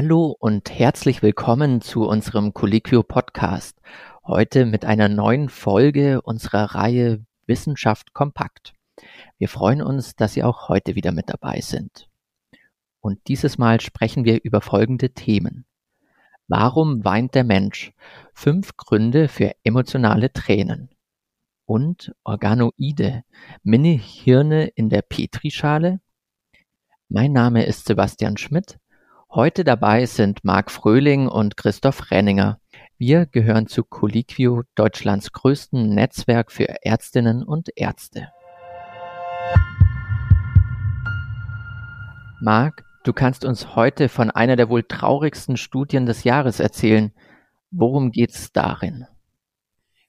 Hallo und herzlich willkommen zu unserem Colliquio Podcast. Heute mit einer neuen Folge unserer Reihe Wissenschaft kompakt. Wir freuen uns, dass Sie auch heute wieder mit dabei sind. Und dieses Mal sprechen wir über folgende Themen. Warum weint der Mensch? Fünf Gründe für emotionale Tränen. Und Organoide, Mini-Hirne in der Petrischale? Mein Name ist Sebastian Schmidt Heute dabei sind Marc Fröhling und Christoph Renninger. Wir gehören zu Colliquio, Deutschlands größten Netzwerk für Ärztinnen und Ärzte. Marc, du kannst uns heute von einer der wohl traurigsten Studien des Jahres erzählen. Worum geht's darin?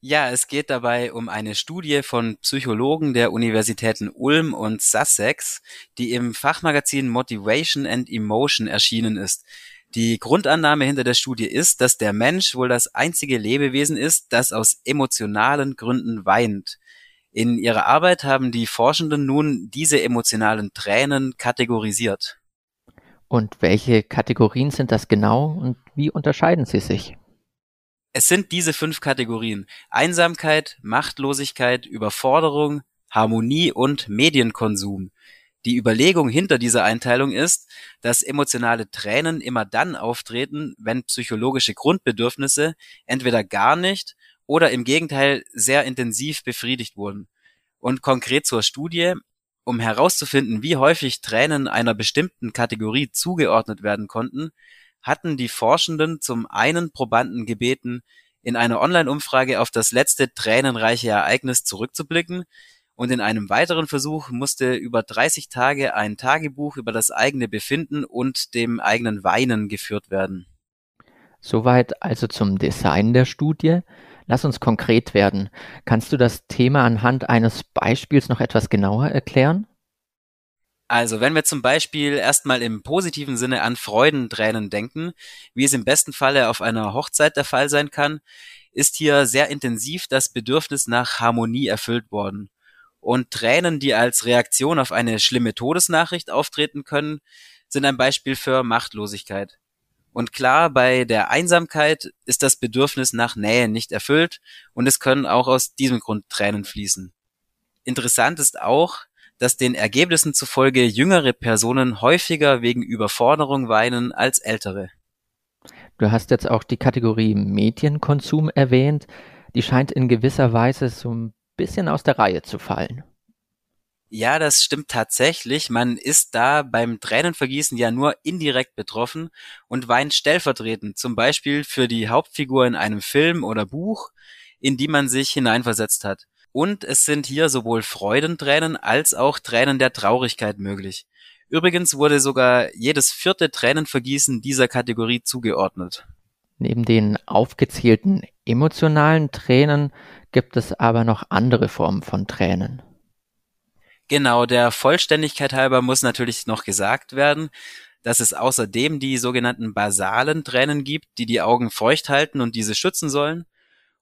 Ja, es geht dabei um eine Studie von Psychologen der Universitäten Ulm und Sussex, die im Fachmagazin Motivation and Emotion erschienen ist. Die Grundannahme hinter der Studie ist, dass der Mensch wohl das einzige Lebewesen ist, das aus emotionalen Gründen weint. In ihrer Arbeit haben die Forschenden nun diese emotionalen Tränen kategorisiert. Und welche Kategorien sind das genau und wie unterscheiden sie sich? Es sind diese fünf Kategorien: Einsamkeit, Machtlosigkeit, Überforderung, Harmonie und Medienkonsum. Die Überlegung hinter dieser Einteilung ist, dass emotionale Tränen immer dann auftreten, wenn psychologische Grundbedürfnisse entweder gar nicht oder im Gegenteil sehr intensiv befriedigt wurden. Und konkret zur Studie, um herauszufinden, wie häufig Tränen einer bestimmten Kategorie zugeordnet werden konnten, hatten die Forschenden zum einen Probanden gebeten, in einer Online-Umfrage auf das letzte tränenreiche Ereignis zurückzublicken, und in einem weiteren Versuch musste über 30 Tage ein Tagebuch über das eigene Befinden und dem eigenen Weinen geführt werden. Soweit also zum Design der Studie. Lass uns konkret werden. Kannst du das Thema anhand eines Beispiels noch etwas genauer erklären? Also, wenn wir zum Beispiel erstmal im positiven Sinne an Freudentränen denken, wie es im besten Falle auf einer Hochzeit der Fall sein kann, ist hier sehr intensiv das Bedürfnis nach Harmonie erfüllt worden. Und Tränen, die als Reaktion auf eine schlimme Todesnachricht auftreten können, sind ein Beispiel für Machtlosigkeit. Und klar, bei der Einsamkeit ist das Bedürfnis nach Nähe nicht erfüllt und es können auch aus diesem Grund Tränen fließen. Interessant ist auch, dass den Ergebnissen zufolge jüngere Personen häufiger wegen Überforderung weinen als ältere. Du hast jetzt auch die Kategorie Medienkonsum erwähnt. Die scheint in gewisser Weise so ein bisschen aus der Reihe zu fallen. Ja, das stimmt tatsächlich. Man ist da beim Tränenvergießen ja nur indirekt betroffen und weint stellvertretend, zum Beispiel für die Hauptfigur in einem Film oder Buch, in die man sich hineinversetzt hat. Und es sind hier sowohl Freudentränen als auch Tränen der Traurigkeit möglich. Übrigens wurde sogar jedes vierte Tränenvergießen dieser Kategorie zugeordnet. Neben den aufgezählten emotionalen Tränen gibt es aber noch andere Formen von Tränen. Genau, der Vollständigkeit halber muss natürlich noch gesagt werden, dass es außerdem die sogenannten basalen Tränen gibt, die die Augen feucht halten und diese schützen sollen.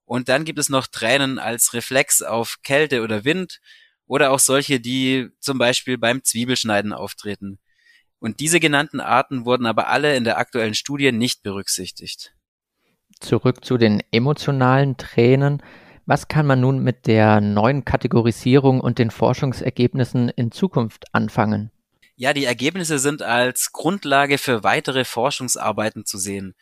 Und dann gibt es noch Tränen als Reflex auf Kälte oder Wind oder auch solche, die zum Beispiel beim Zwiebelschneiden auftreten. Und diese genannten Arten wurden aber alle in der aktuellen Studie nicht berücksichtigt. Zurück zu den emotionalen Tränen. Was kann man nun mit der neuen Kategorisierung und den Forschungsergebnissen in Zukunft anfangen? Ja, die Ergebnisse sind als Grundlage für weitere Forschungsarbeiten zu sehen.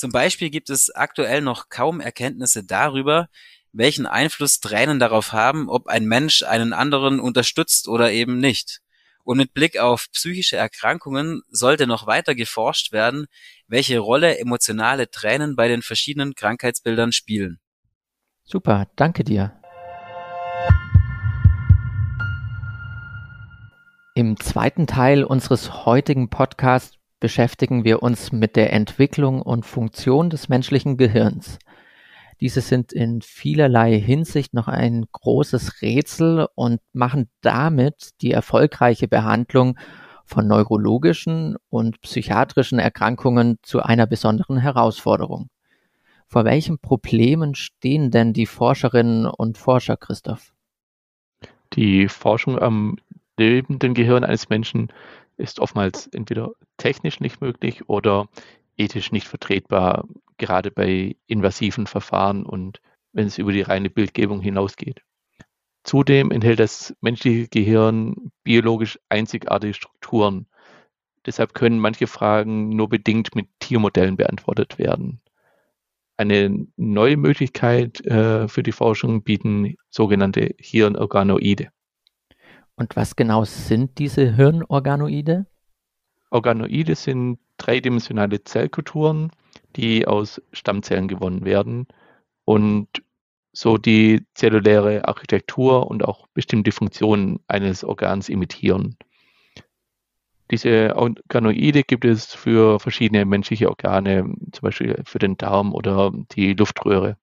Zum Beispiel gibt es aktuell noch kaum Erkenntnisse darüber, welchen Einfluss Tränen darauf haben, ob ein Mensch einen anderen unterstützt oder eben nicht. Und mit Blick auf psychische Erkrankungen sollte noch weiter geforscht werden, welche Rolle emotionale Tränen bei den verschiedenen Krankheitsbildern spielen. Super, danke dir. Im zweiten Teil unseres heutigen Podcasts beschäftigen wir uns mit der Entwicklung und Funktion des menschlichen Gehirns. Diese sind in vielerlei Hinsicht noch ein großes Rätsel und machen damit die erfolgreiche Behandlung von neurologischen und psychiatrischen Erkrankungen zu einer besonderen Herausforderung. Vor welchen Problemen stehen denn die Forscherinnen und Forscher, Christoph? Die Forschung am lebenden Gehirn eines Menschen ist oftmals entweder technisch nicht möglich oder ethisch nicht vertretbar, gerade bei invasiven Verfahren und wenn es über die reine Bildgebung hinausgeht. Zudem enthält das menschliche Gehirn biologisch einzigartige Strukturen. Deshalb können manche Fragen nur bedingt mit Tiermodellen beantwortet werden. Eine neue Möglichkeit äh, für die Forschung bieten sogenannte Hirnorganoide. Und was genau sind diese Hirnorganoide? Organoide sind dreidimensionale Zellkulturen, die aus Stammzellen gewonnen werden und so die zelluläre Architektur und auch bestimmte Funktionen eines Organs imitieren. Diese Organoide gibt es für verschiedene menschliche Organe, zum Beispiel für den Darm oder die Luftröhre.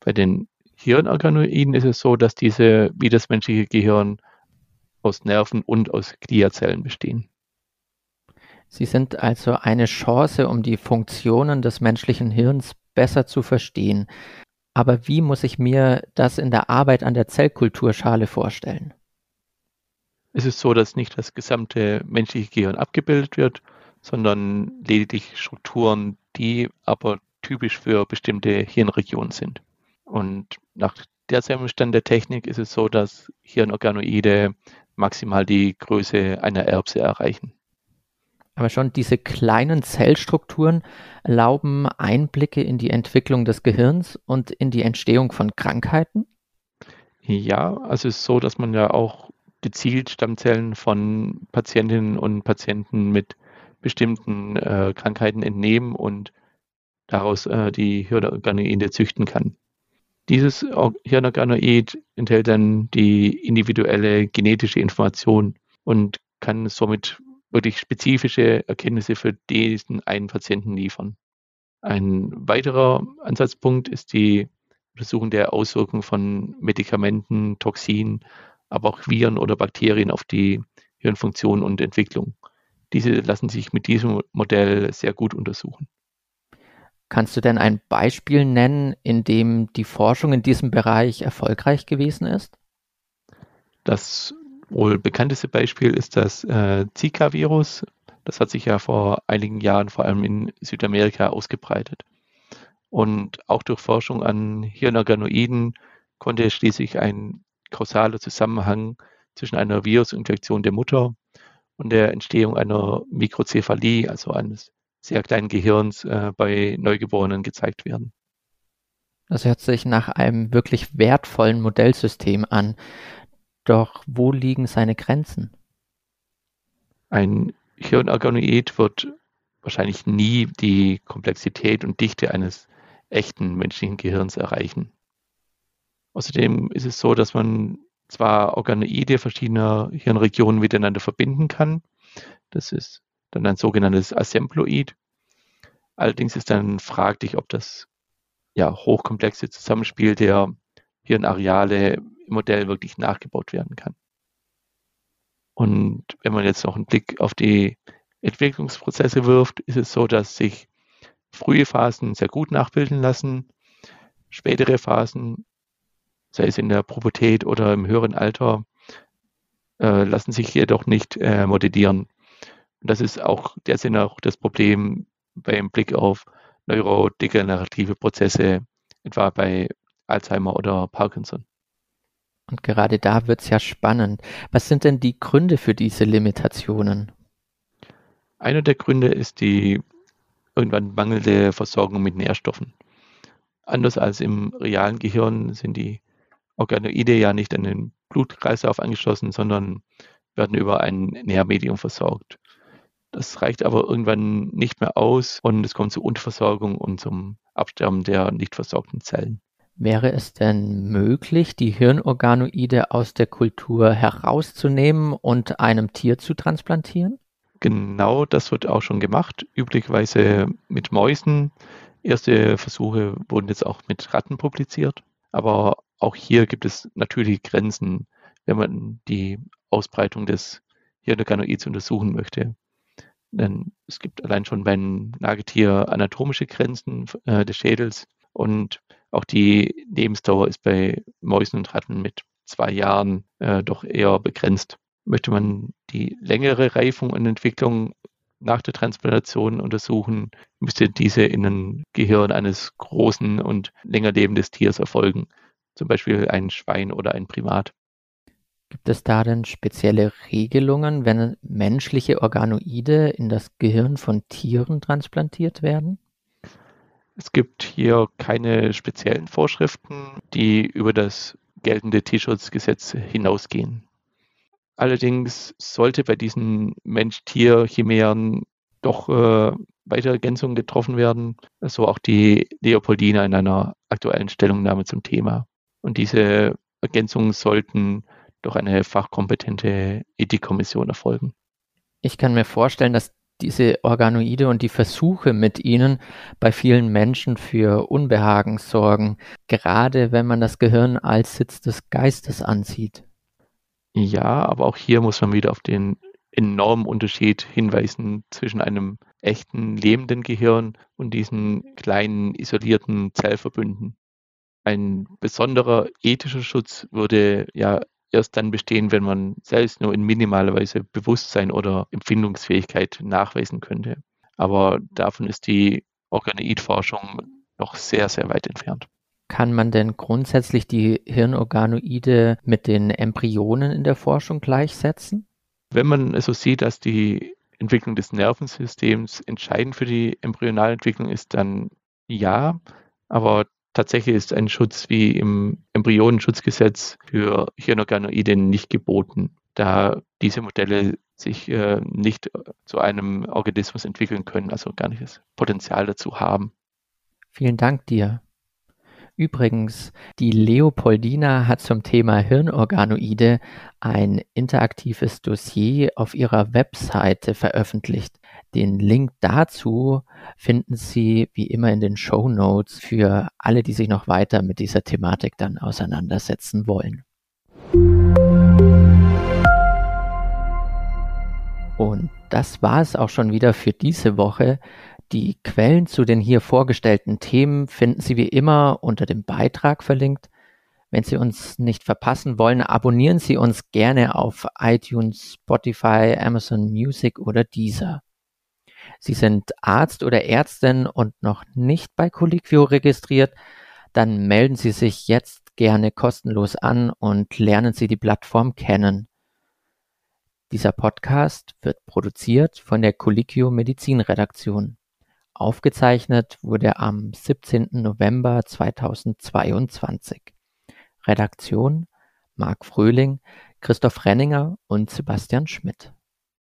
Bei den Hirnorganoiden ist es so, dass diese wie das menschliche Gehirn aus Nerven und aus Gliazellen bestehen. Sie sind also eine Chance, um die Funktionen des menschlichen Hirns besser zu verstehen. Aber wie muss ich mir das in der Arbeit an der Zellkulturschale vorstellen? Es ist so, dass nicht das gesamte menschliche Gehirn abgebildet wird, sondern lediglich Strukturen, die aber typisch für bestimmte Hirnregionen sind. Und nach derzeitigem Stand der Technik ist es so, dass Hirnorganoide maximal die Größe einer Erbse erreichen. Aber schon diese kleinen Zellstrukturen erlauben Einblicke in die Entwicklung des Gehirns und in die Entstehung von Krankheiten? Ja, also es ist so, dass man ja auch gezielt Stammzellen von Patientinnen und Patienten mit bestimmten äh, Krankheiten entnehmen und daraus äh, die Hirnorganoide züchten kann. Dieses Hirnorganoid enthält dann die individuelle genetische Information und kann somit wirklich spezifische Erkenntnisse für diesen einen Patienten liefern. Ein weiterer Ansatzpunkt ist die Untersuchung der Auswirkungen von Medikamenten, Toxinen, aber auch Viren oder Bakterien auf die Hirnfunktion und Entwicklung. Diese lassen sich mit diesem Modell sehr gut untersuchen. Kannst du denn ein Beispiel nennen, in dem die Forschung in diesem Bereich erfolgreich gewesen ist? Das wohl bekannteste Beispiel ist das äh, Zika-Virus. Das hat sich ja vor einigen Jahren vor allem in Südamerika ausgebreitet. Und auch durch Forschung an Hirnorganoiden konnte schließlich ein kausaler Zusammenhang zwischen einer Virusinfektion der Mutter und der Entstehung einer Mikrozephalie, also eines sehr kleinen Gehirns äh, bei Neugeborenen gezeigt werden. Das hört sich nach einem wirklich wertvollen Modellsystem an. Doch wo liegen seine Grenzen? Ein Hirnorganoid wird wahrscheinlich nie die Komplexität und Dichte eines echten menschlichen Gehirns erreichen. Außerdem ist es so, dass man zwar Organoide verschiedener Hirnregionen miteinander verbinden kann. Das ist dann ein sogenanntes Assembloid. Allerdings ist dann fraglich, ob das ja, hochkomplexe Zusammenspiel der Hirnareale im Modell wirklich nachgebaut werden kann. Und wenn man jetzt noch einen Blick auf die Entwicklungsprozesse wirft, ist es so, dass sich frühe Phasen sehr gut nachbilden lassen. Spätere Phasen, sei es in der Pubertät oder im höheren Alter, äh, lassen sich jedoch nicht äh, modellieren. Und das ist auch derzeit auch das Problem beim Blick auf neurodegenerative Prozesse, etwa bei Alzheimer oder Parkinson. Und gerade da wird es ja spannend. Was sind denn die Gründe für diese Limitationen? Einer der Gründe ist die irgendwann mangelnde Versorgung mit Nährstoffen. Anders als im realen Gehirn sind die Organoide ja nicht an den Blutkreislauf angeschlossen, sondern werden über ein Nährmedium versorgt. Das reicht aber irgendwann nicht mehr aus und es kommt zu Unterversorgung und zum Absterben der nicht versorgten Zellen. Wäre es denn möglich, die Hirnorganoide aus der Kultur herauszunehmen und einem Tier zu transplantieren? Genau das wird auch schon gemacht, üblicherweise mit Mäusen. Erste Versuche wurden jetzt auch mit Ratten publiziert, aber auch hier gibt es natürlich Grenzen, wenn man die Ausbreitung des Hirnorganoids untersuchen möchte. Denn es gibt allein schon beim Nagetier anatomische Grenzen äh, des Schädels und auch die Lebensdauer ist bei Mäusen und Ratten mit zwei Jahren äh, doch eher begrenzt. Möchte man die längere Reifung und Entwicklung nach der Transplantation untersuchen, müsste diese in ein Gehirn eines großen und länger lebenden Tiers erfolgen, zum Beispiel ein Schwein oder ein Primat. Gibt es da denn spezielle Regelungen, wenn menschliche Organoide in das Gehirn von Tieren transplantiert werden? Es gibt hier keine speziellen Vorschriften, die über das geltende Tierschutzgesetz hinausgehen. Allerdings sollte bei diesen Mensch-Tier-Chimären doch äh, weitere Ergänzungen getroffen werden, so auch die Leopoldina in einer aktuellen Stellungnahme zum Thema. Und diese Ergänzungen sollten durch eine fachkompetente Ethikkommission erfolgen. Ich kann mir vorstellen, dass diese Organoide und die Versuche mit ihnen bei vielen Menschen für Unbehagen sorgen, gerade wenn man das Gehirn als Sitz des Geistes ansieht. Ja, aber auch hier muss man wieder auf den enormen Unterschied hinweisen zwischen einem echten lebenden Gehirn und diesen kleinen isolierten Zellverbünden. Ein besonderer ethischer Schutz würde ja erst dann bestehen, wenn man selbst nur in minimaler Weise Bewusstsein oder Empfindungsfähigkeit nachweisen könnte. Aber davon ist die Organoidforschung noch sehr, sehr weit entfernt. Kann man denn grundsätzlich die Hirnorganoide mit den Embryonen in der Forschung gleichsetzen? Wenn man also sieht, dass die Entwicklung des Nervensystems entscheidend für die Embryonalentwicklung ist, dann ja. Aber tatsächlich ist ein Schutz wie im Embryonenschutzgesetz für Hirnorganoide nicht geboten, da diese Modelle sich äh, nicht zu einem Organismus entwickeln können, also gar nicht das Potenzial dazu haben. Vielen Dank dir. Übrigens, die Leopoldina hat zum Thema Hirnorganoide ein interaktives Dossier auf ihrer Webseite veröffentlicht. Den Link dazu finden Sie wie immer in den Show Notes für alle, die sich noch weiter mit dieser Thematik dann auseinandersetzen wollen. Und das war es auch schon wieder für diese Woche. Die Quellen zu den hier vorgestellten Themen finden Sie wie immer unter dem Beitrag verlinkt. Wenn Sie uns nicht verpassen wollen, abonnieren Sie uns gerne auf iTunes, Spotify, Amazon Music oder Deezer. Sie sind Arzt oder Ärztin und noch nicht bei Colliquio registriert, dann melden Sie sich jetzt gerne kostenlos an und lernen Sie die Plattform kennen. Dieser Podcast wird produziert von der Colliquio Medizinredaktion. Aufgezeichnet wurde am 17. November 2022. Redaktion Marc Fröhling, Christoph Renninger und Sebastian Schmidt